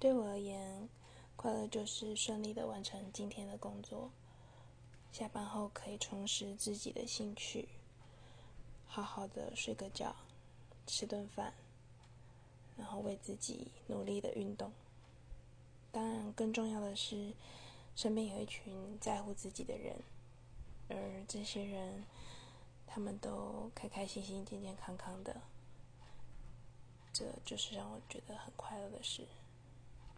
对我而言快乐就是顺利的完成今天的工作下班后可以重拾自己的兴趣好好的睡个觉吃顿饭然后为自己努力的运动。当然更重要的是身边有一群在乎自己的人而这些人他们都开开心心健健康康的这就是让我觉得很快乐的事。